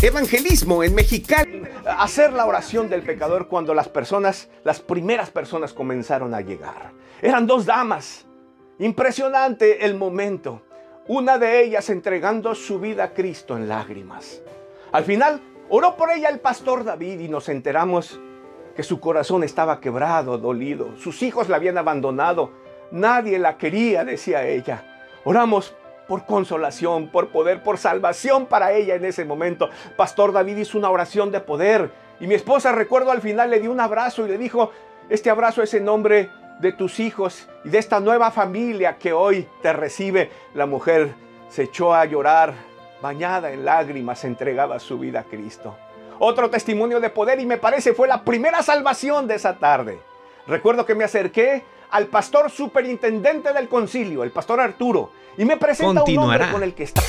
Evangelismo en Mexicali. Hacer la oración del pecador cuando las personas, las primeras personas comenzaron a llegar. Eran dos damas. Impresionante el momento. Una de ellas entregando su vida a Cristo en lágrimas. Al final, oró por ella el pastor David y nos enteramos que su corazón estaba quebrado, dolido. Sus hijos la habían abandonado. Nadie la quería, decía ella. Oramos por consolación, por poder, por salvación para ella en ese momento. Pastor David hizo una oración de poder y mi esposa, recuerdo al final, le dio un abrazo y le dijo, este abrazo es en nombre de tus hijos y de esta nueva familia que hoy te recibe. La mujer se echó a llorar, bañada en lágrimas, entregaba su vida a Cristo. Otro testimonio de poder y me parece fue la primera salvación de esa tarde. Recuerdo que me acerqué al pastor superintendente del concilio, el pastor Arturo, y me presenta un hombre con el que está.